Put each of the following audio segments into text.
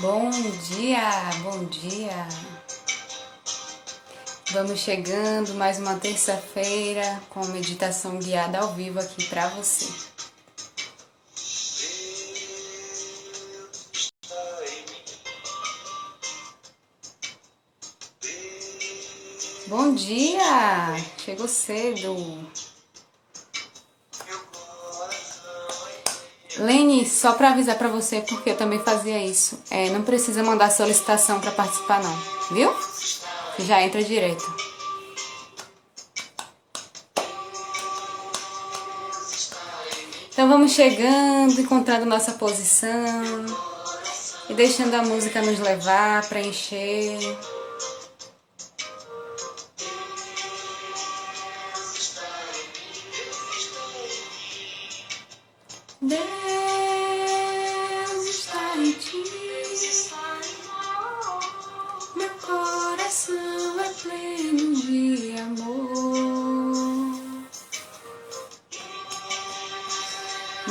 Bom dia, bom dia. Vamos chegando mais uma terça-feira com meditação guiada ao vivo aqui para você. Bom dia! Chegou cedo. Lene, só para avisar para você, porque eu também fazia isso. É, não precisa mandar solicitação para participar não, viu? Já entra direto. Então vamos chegando, encontrando nossa posição e deixando a música nos levar, preencher.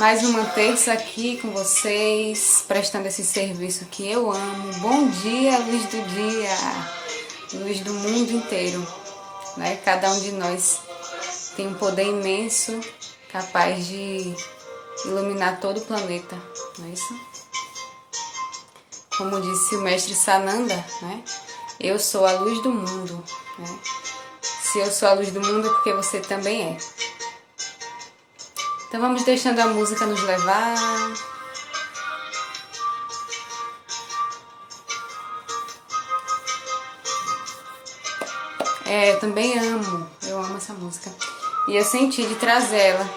Mais uma terça aqui com vocês, prestando esse serviço que eu amo. Bom dia, luz do dia, luz do mundo inteiro. Né? Cada um de nós tem um poder imenso, capaz de iluminar todo o planeta, não é isso? Como disse o mestre Sananda, né? Eu sou a luz do mundo. Né? Se eu sou a luz do mundo é porque você também é. Então vamos deixando a música nos levar. É, eu também amo, eu amo essa música. E eu senti de trazer ela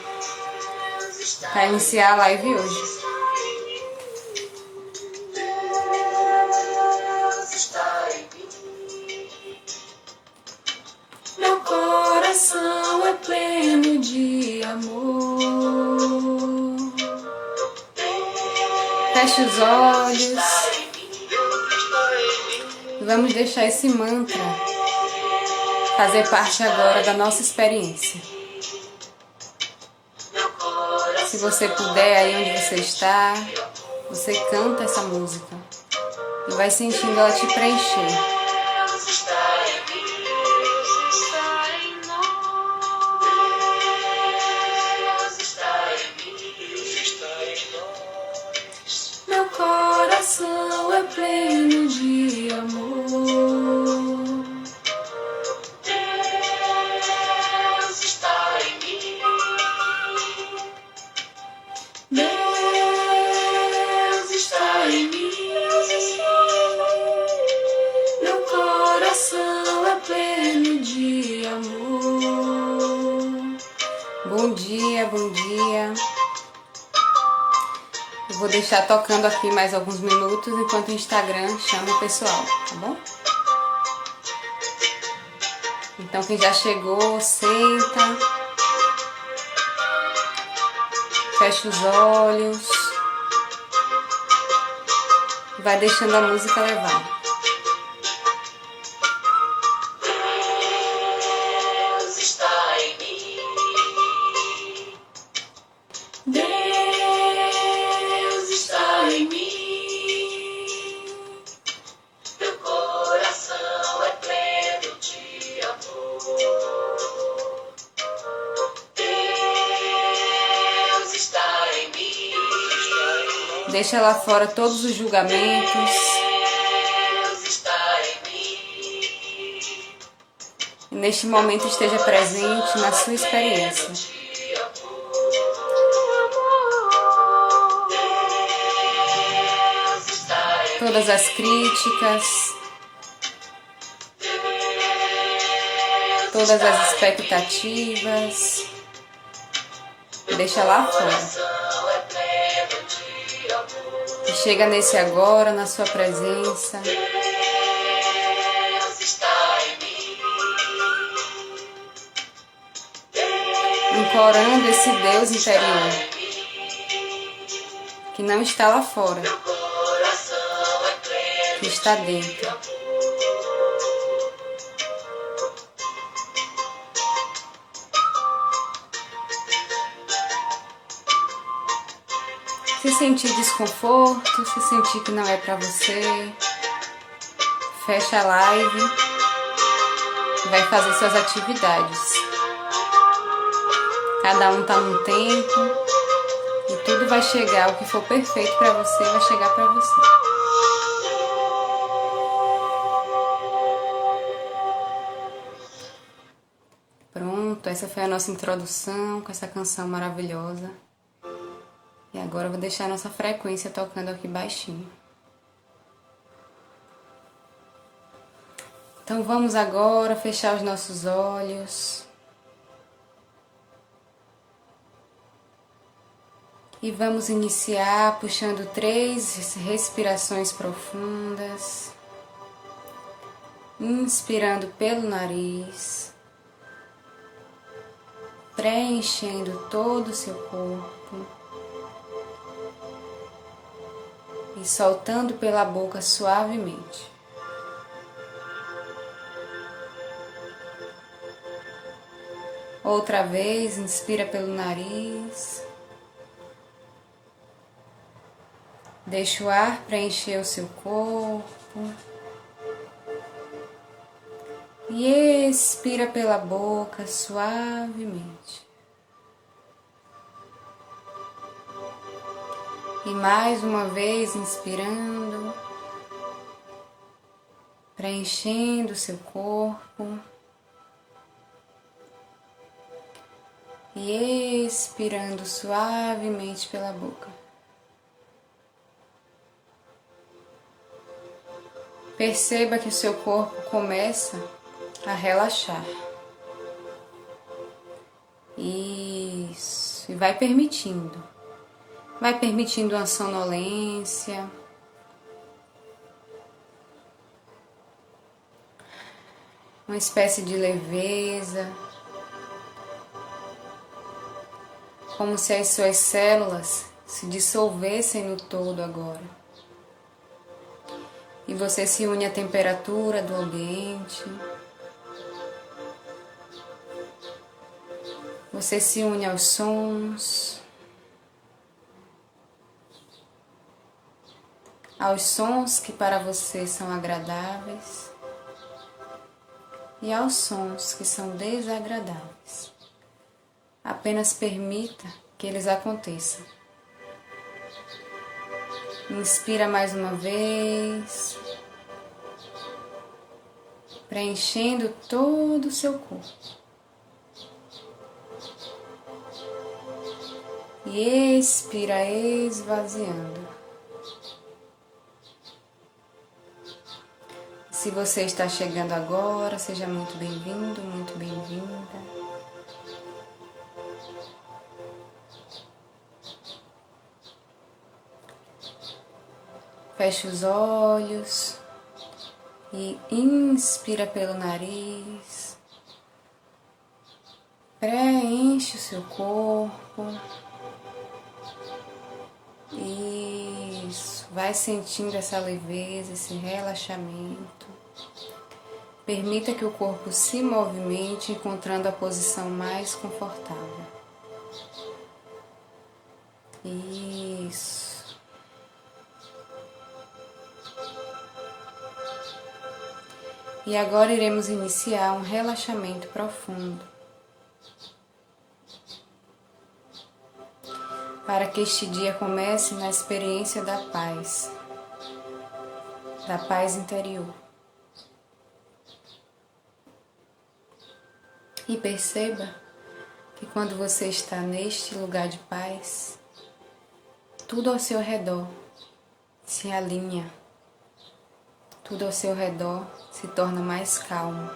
para iniciar a live hoje. Feche os olhos. Vamos deixar esse mantra fazer parte agora da nossa experiência. Se você puder, aí onde você está, você canta essa música e vai sentindo ela te preencher. Deixar tocando aqui mais alguns minutos enquanto o Instagram chama o pessoal, tá bom? Então quem já chegou, senta. Fecha os olhos. Vai deixando a música levar. Deixa lá fora todos os julgamentos. E neste momento esteja presente na sua experiência. Todas as críticas, todas as expectativas, deixa lá fora. Chega nesse agora, na sua presença. Implorando esse Deus interior que não está lá fora, que está dentro. Se sentir desconforto, se sentir que não é para você, fecha a live, vai fazer suas atividades. Cada um tá num tempo e tudo vai chegar, o que for perfeito para você vai chegar para você. Pronto, essa foi a nossa introdução com essa canção maravilhosa. E agora eu vou deixar a nossa frequência tocando aqui baixinho. Então vamos agora fechar os nossos olhos. E vamos iniciar puxando três respirações profundas. Inspirando pelo nariz, preenchendo todo o seu corpo. E soltando pela boca suavemente. Outra vez, inspira pelo nariz. Deixa o ar preencher o seu corpo. E expira pela boca suavemente. E mais uma vez inspirando, preenchendo seu corpo. E expirando suavemente pela boca. Perceba que o seu corpo começa a relaxar. Isso. E vai permitindo vai permitindo uma sonolência. Uma espécie de leveza, como se as suas células se dissolvessem no todo agora. E você se une à temperatura do ambiente. Você se une aos sons. Aos sons que para você são agradáveis e aos sons que são desagradáveis. Apenas permita que eles aconteçam. Inspira mais uma vez, preenchendo todo o seu corpo. E expira esvaziando. Se você está chegando agora, seja muito bem-vindo, muito bem-vinda. Feche os olhos e inspira pelo nariz. Preenche o seu corpo. Isso, vai sentindo essa leveza, esse relaxamento. Permita que o corpo se movimente, encontrando a posição mais confortável. Isso. E agora iremos iniciar um relaxamento profundo. Para que este dia comece na experiência da paz, da paz interior. E perceba que quando você está neste lugar de paz, tudo ao seu redor se alinha, tudo ao seu redor se torna mais calmo,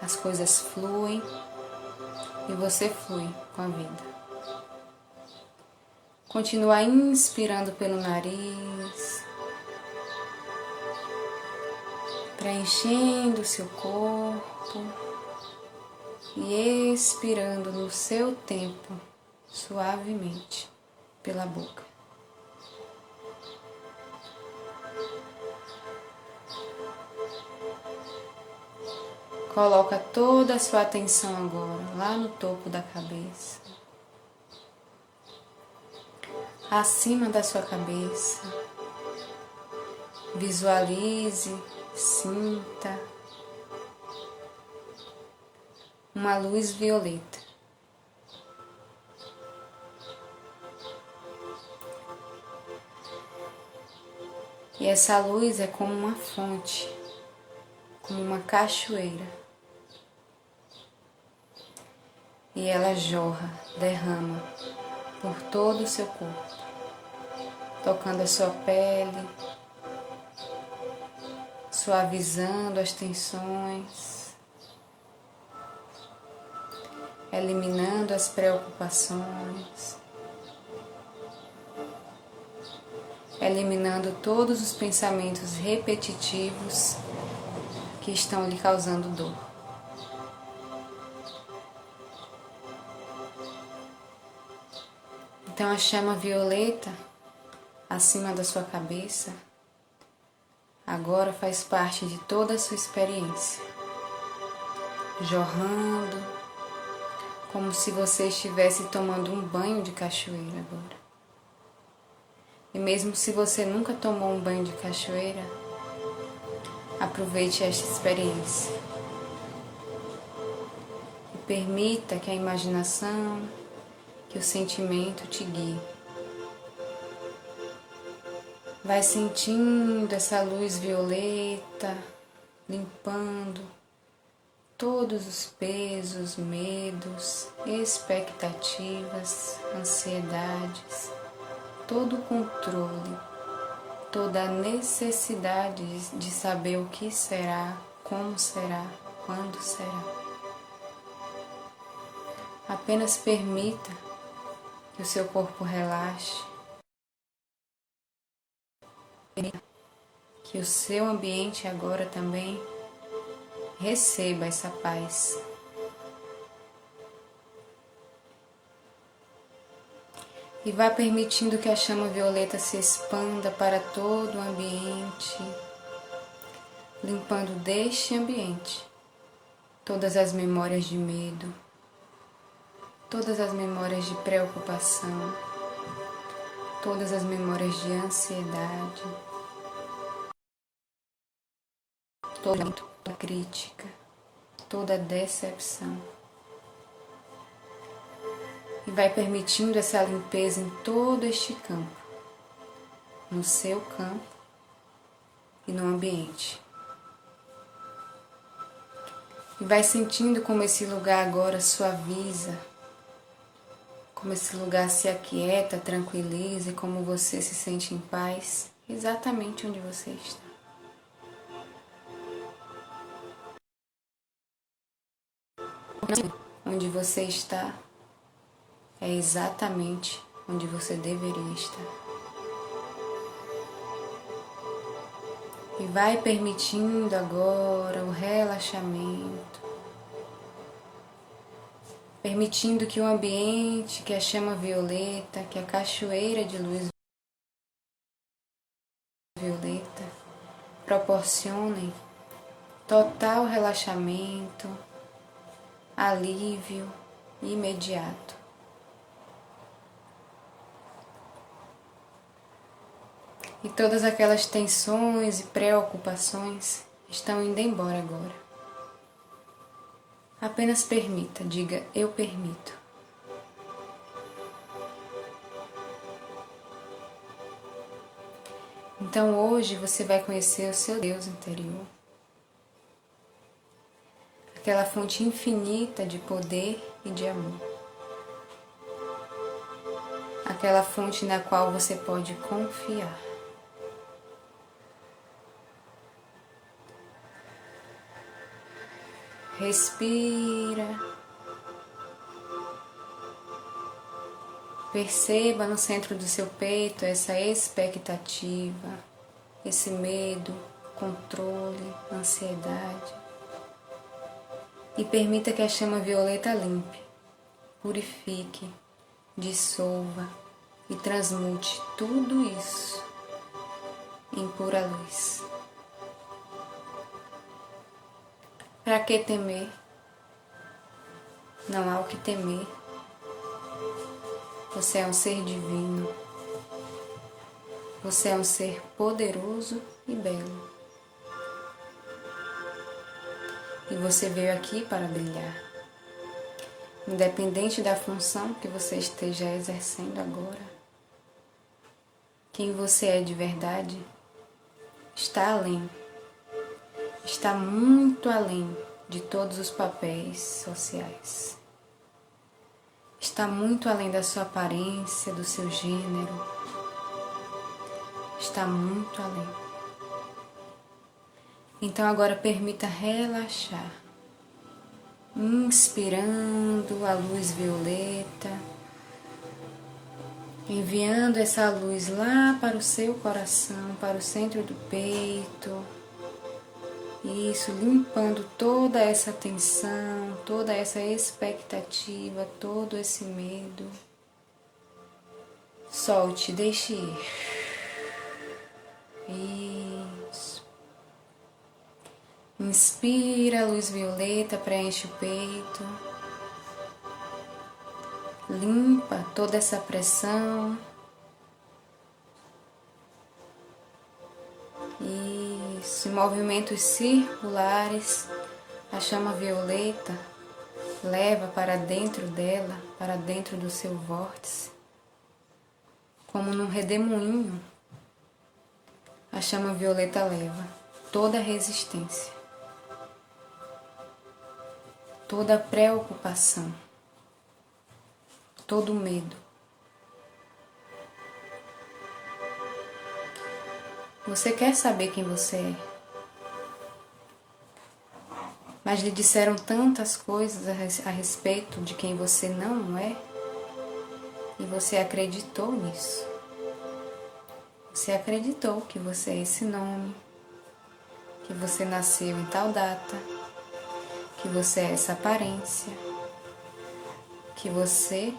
as coisas fluem e você flui com a vida. Continua inspirando pelo nariz, preenchendo o seu corpo e expirando no seu tempo, suavemente, pela boca. Coloca toda a sua atenção agora lá no topo da cabeça. acima da sua cabeça. Visualize, sinta uma luz violeta. E essa luz é como uma fonte, como uma cachoeira. E ela jorra, derrama por todo o seu corpo, tocando a sua pele, suavizando as tensões, eliminando as preocupações, eliminando todos os pensamentos repetitivos que estão lhe causando dor. Então a chama violeta acima da sua cabeça agora faz parte de toda a sua experiência, jorrando como se você estivesse tomando um banho de cachoeira agora. E mesmo se você nunca tomou um banho de cachoeira, aproveite esta experiência. E permita que a imaginação, que o sentimento te guie. Vai sentindo essa luz violeta limpando todos os pesos, medos, expectativas, ansiedades, todo o controle, toda a necessidade de saber o que será, como será, quando será. Apenas permita que o seu corpo relaxe, que o seu ambiente agora também receba essa paz. E vá permitindo que a chama violeta se expanda para todo o ambiente, limpando deste ambiente todas as memórias de medo todas as memórias de preocupação, todas as memórias de ansiedade, crítica, toda decepção. E vai permitindo essa limpeza em todo este campo, no seu campo e no ambiente. E vai sentindo como esse lugar agora suaviza como esse lugar se aquieta, tranquiliza e como você se sente em paz exatamente onde você está. Onde você está é exatamente onde você deveria estar. E vai permitindo agora o relaxamento permitindo que o ambiente, que a chama violeta, que a cachoeira de luz violeta proporcionem total relaxamento, alívio imediato. E todas aquelas tensões e preocupações estão indo embora agora. Apenas permita, diga eu permito. Então hoje você vai conhecer o seu Deus interior. Aquela fonte infinita de poder e de amor. Aquela fonte na qual você pode confiar. Respira. Perceba no centro do seu peito essa expectativa, esse medo, controle, ansiedade. E permita que a chama violeta limpe, purifique, dissolva e transmute tudo isso em pura luz. Para que temer? Não há o que temer. Você é um ser divino, Você é um ser poderoso e belo. E você veio aqui para brilhar. Independente da função que você esteja exercendo agora, quem você é de verdade está além, está muito além de todos os papéis sociais. Está muito além da sua aparência, do seu gênero. Está muito além. Então agora permita relaxar. Inspirando a luz violeta, enviando essa luz lá para o seu coração, para o centro do peito isso, limpando toda essa tensão, toda essa expectativa, todo esse medo. Solte, deixe ir. Isso. Inspira luz violeta, preenche o peito. Limpa toda essa pressão. Isso, em movimentos circulares, a chama violeta leva para dentro dela, para dentro do seu vórtice, como num redemoinho. A chama violeta leva toda a resistência, toda a preocupação, todo o medo Você quer saber quem você é. Mas lhe disseram tantas coisas a respeito de quem você não é e você acreditou nisso. Você acreditou que você é esse nome, que você nasceu em tal data, que você é essa aparência, que você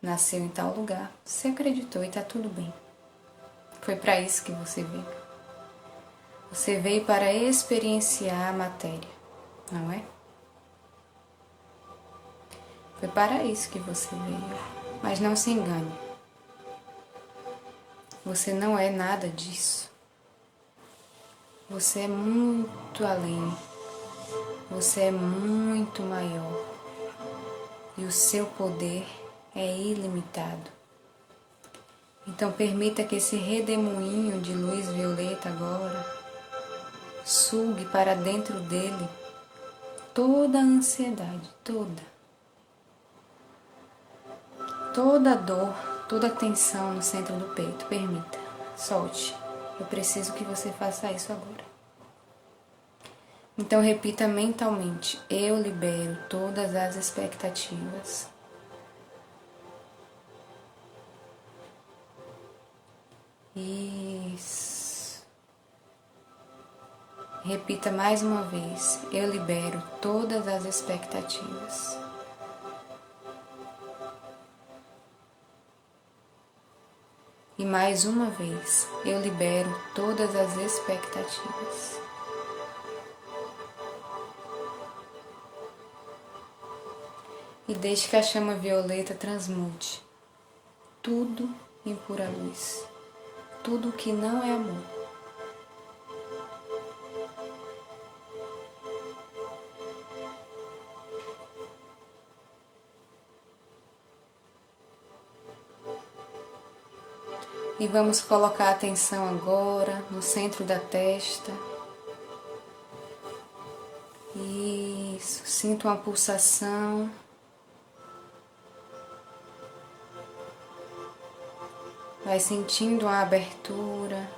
nasceu em tal lugar. Você acreditou e está tudo bem. Foi para isso que você veio. Você veio para experienciar a matéria, não é? Foi para isso que você veio. Mas não se engane. Você não é nada disso. Você é muito além. Você é muito maior. E o seu poder é ilimitado. Então permita que esse redemoinho de luz violeta agora sugue para dentro dele toda a ansiedade, toda. Toda a dor, toda a tensão no centro do peito. Permita, solte. Eu preciso que você faça isso agora. Então repita mentalmente: Eu libero todas as expectativas Isso. Repita mais uma vez. Eu libero todas as expectativas. E mais uma vez, eu libero todas as expectativas. E deixe que a chama violeta transmute tudo em pura luz tudo que não é amor. E vamos colocar a atenção agora no centro da testa. Isso, sinto uma pulsação. Vai sentindo a abertura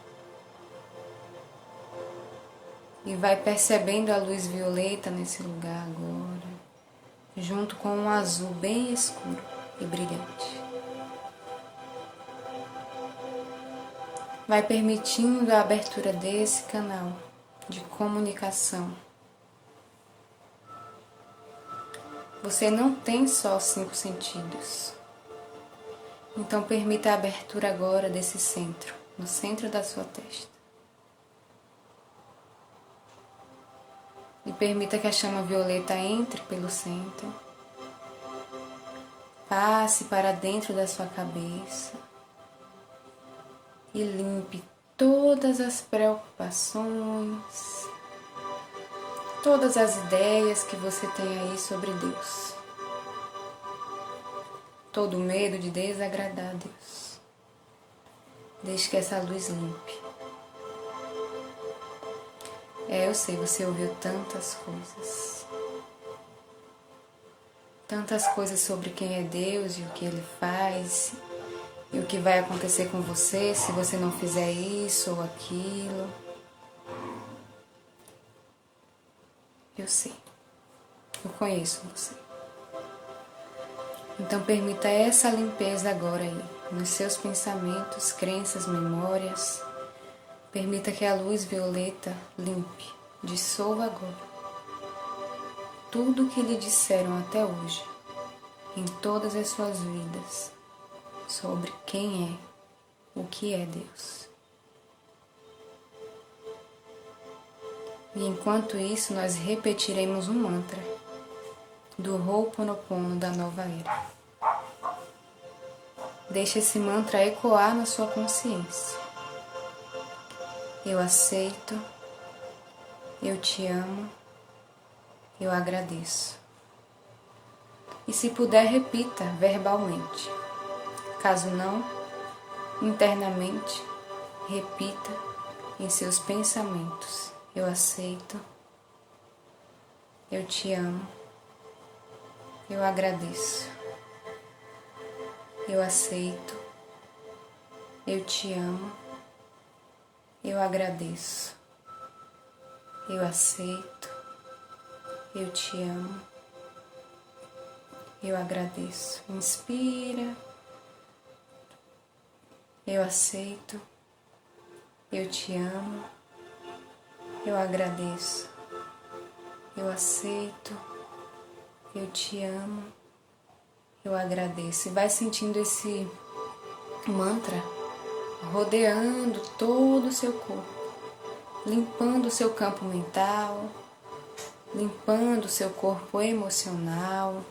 e vai percebendo a luz violeta nesse lugar agora, junto com um azul bem escuro e brilhante. Vai permitindo a abertura desse canal de comunicação. Você não tem só cinco sentidos. Então permita a abertura agora desse centro, no centro da sua testa. E permita que a chama violeta entre pelo centro, passe para dentro da sua cabeça, e limpe todas as preocupações, todas as ideias que você tem aí sobre Deus. Todo medo de desagradar a Deus. Deixe que essa luz limpe. É, eu sei, você ouviu tantas coisas. Tantas coisas sobre quem é Deus e o que Ele faz e o que vai acontecer com você se você não fizer isso ou aquilo. Eu sei. Eu conheço você. Então permita essa limpeza agora aí, nos seus pensamentos, crenças, memórias. Permita que a luz violeta limpe, dissolva agora tudo o que lhe disseram até hoje, em todas as suas vidas sobre quem é, o que é Deus. E enquanto isso, nós repetiremos um mantra do Ho'oponopono da nova era. Deixe esse mantra ecoar na sua consciência. Eu aceito, eu te amo, eu agradeço. E se puder, repita verbalmente. Caso não, internamente, repita em seus pensamentos: Eu aceito, eu te amo, eu agradeço, eu aceito, eu te amo, eu agradeço, eu aceito, eu te amo, eu agradeço. Inspira. Eu aceito, eu te amo, eu agradeço, eu aceito, eu te amo, eu agradeço. E vai sentindo esse mantra rodeando todo o seu corpo, limpando o seu campo mental, limpando o seu corpo emocional,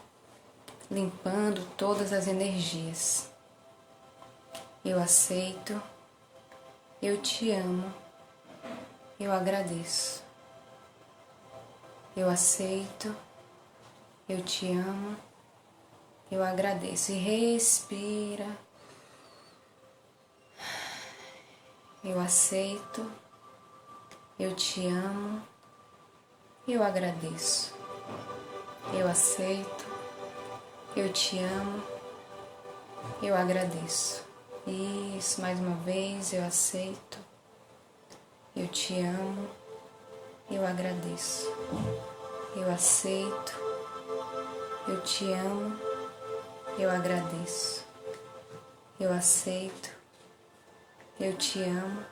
limpando todas as energias. Eu aceito, eu te amo, eu agradeço. Eu aceito, eu te amo, eu agradeço. E respira. Eu aceito, eu te amo, eu agradeço. Eu aceito, eu te amo, eu agradeço. Isso, mais uma vez, eu aceito, eu te amo, eu agradeço, eu aceito, eu te amo, eu agradeço, eu aceito, eu te amo,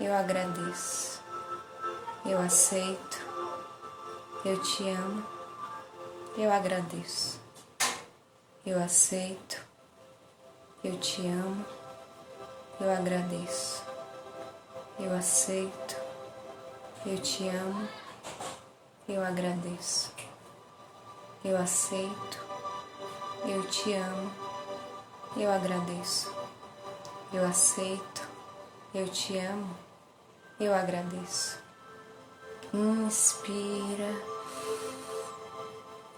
eu agradeço, eu aceito, eu te amo, eu agradeço, eu aceito, eu te amo, eu agradeço, eu aceito, eu te amo, eu agradeço, eu aceito, eu te amo, eu agradeço, eu aceito, eu te amo, eu agradeço. Inspira.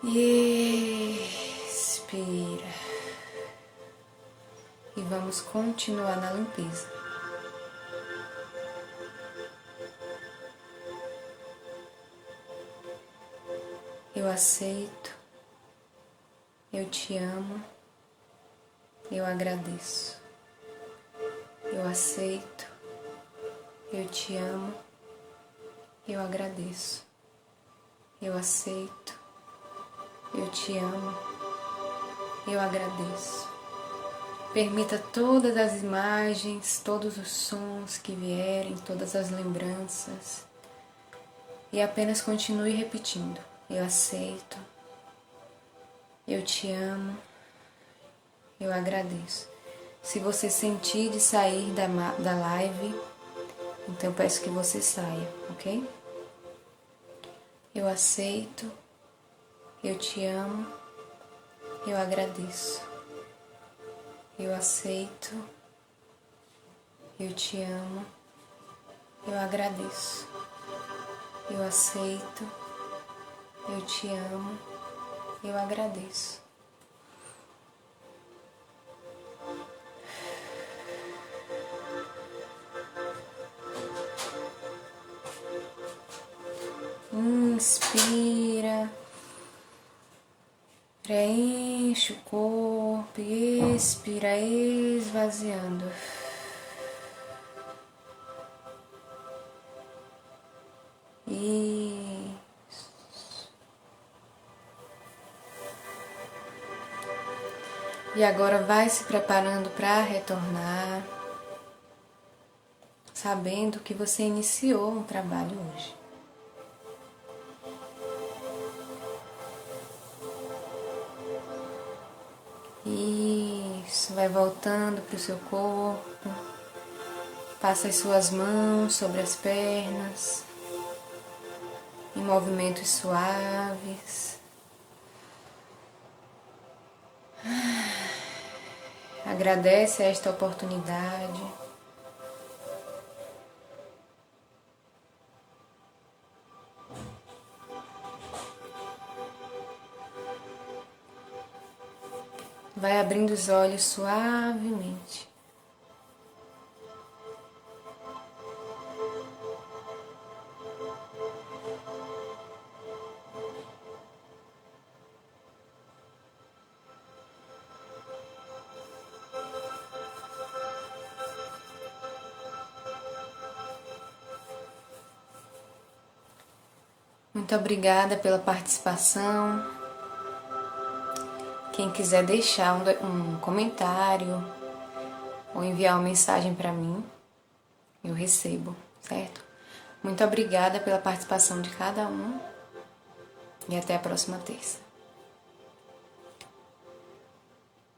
E expira. E vamos continuar na limpeza. Eu aceito, eu te amo, eu agradeço. Eu aceito, eu te amo, eu agradeço. Eu aceito, eu te amo, eu agradeço. Permita todas as imagens, todos os sons que vierem, todas as lembranças. E apenas continue repetindo: Eu aceito, eu te amo, eu agradeço. Se você sentir de sair da, da live, então eu peço que você saia, ok? Eu aceito, eu te amo, eu agradeço eu aceito, Eu te amo. Eu agradeço. Eu aceito. Eu te amo. Eu agradeço. Inspira. Preenche o corpo e expira, esvaziando. E agora vai se preparando para retornar, sabendo que você iniciou um trabalho hoje. Isso, vai voltando para o seu corpo. Passa as suas mãos sobre as pernas, em movimentos suaves. Agradece esta oportunidade. Vai abrindo os olhos suavemente. Muito obrigada pela participação. Quem quiser deixar um, um comentário ou enviar uma mensagem para mim, eu recebo, certo? Muito obrigada pela participação de cada um e até a próxima terça.